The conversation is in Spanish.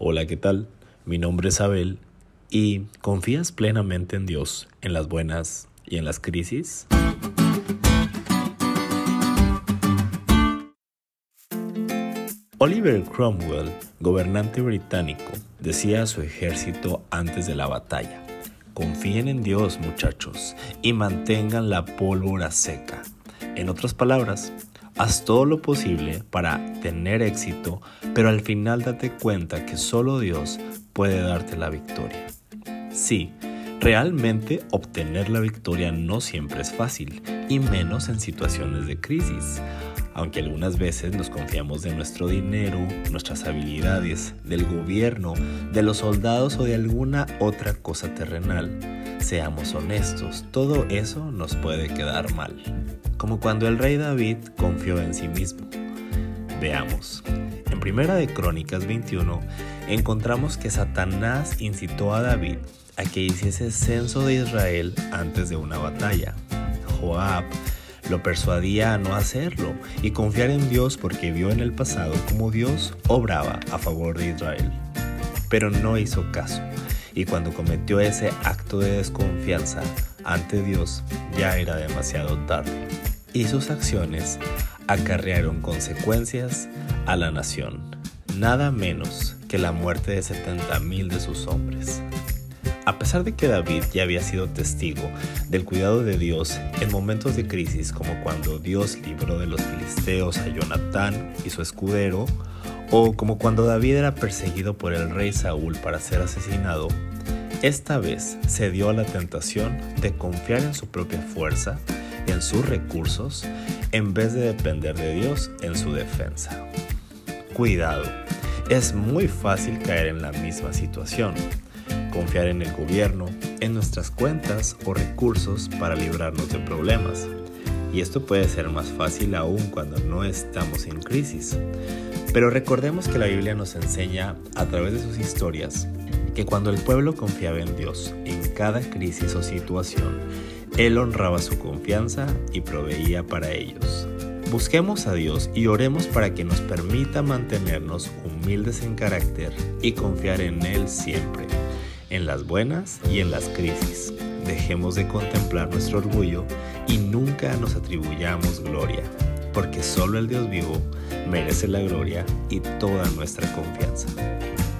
Hola, ¿qué tal? Mi nombre es Abel y ¿confías plenamente en Dios en las buenas y en las crisis? Oliver Cromwell, gobernante británico, decía a su ejército antes de la batalla, confíen en Dios muchachos y mantengan la pólvora seca. En otras palabras, Haz todo lo posible para tener éxito, pero al final date cuenta que solo Dios puede darte la victoria. Sí, realmente obtener la victoria no siempre es fácil, y menos en situaciones de crisis. Aunque algunas veces nos confiamos de nuestro dinero, nuestras habilidades, del gobierno, de los soldados o de alguna otra cosa terrenal, seamos honestos, todo eso nos puede quedar mal como cuando el rey David confió en sí mismo. Veamos. En Primera de Crónicas 21 encontramos que Satanás incitó a David a que hiciese censo de Israel antes de una batalla. Joab lo persuadía a no hacerlo y confiar en Dios porque vio en el pasado cómo Dios obraba a favor de Israel. Pero no hizo caso y cuando cometió ese acto de desconfianza ante Dios ya era demasiado tarde y sus acciones acarrearon consecuencias a la nación, nada menos que la muerte de 70.000 de sus hombres. A pesar de que David ya había sido testigo del cuidado de Dios en momentos de crisis como cuando Dios libró de los filisteos a Jonatán y su escudero, o como cuando David era perseguido por el rey Saúl para ser asesinado, esta vez se dio a la tentación de confiar en su propia fuerza en sus recursos en vez de depender de Dios en su defensa. Cuidado, es muy fácil caer en la misma situación, confiar en el gobierno, en nuestras cuentas o recursos para librarnos de problemas. Y esto puede ser más fácil aún cuando no estamos en crisis. Pero recordemos que la Biblia nos enseña a través de sus historias que cuando el pueblo confiaba en Dios en cada crisis o situación, él honraba su confianza y proveía para ellos. Busquemos a Dios y oremos para que nos permita mantenernos humildes en carácter y confiar en Él siempre, en las buenas y en las crisis. Dejemos de contemplar nuestro orgullo y nunca nos atribuyamos gloria, porque solo el Dios vivo merece la gloria y toda nuestra confianza.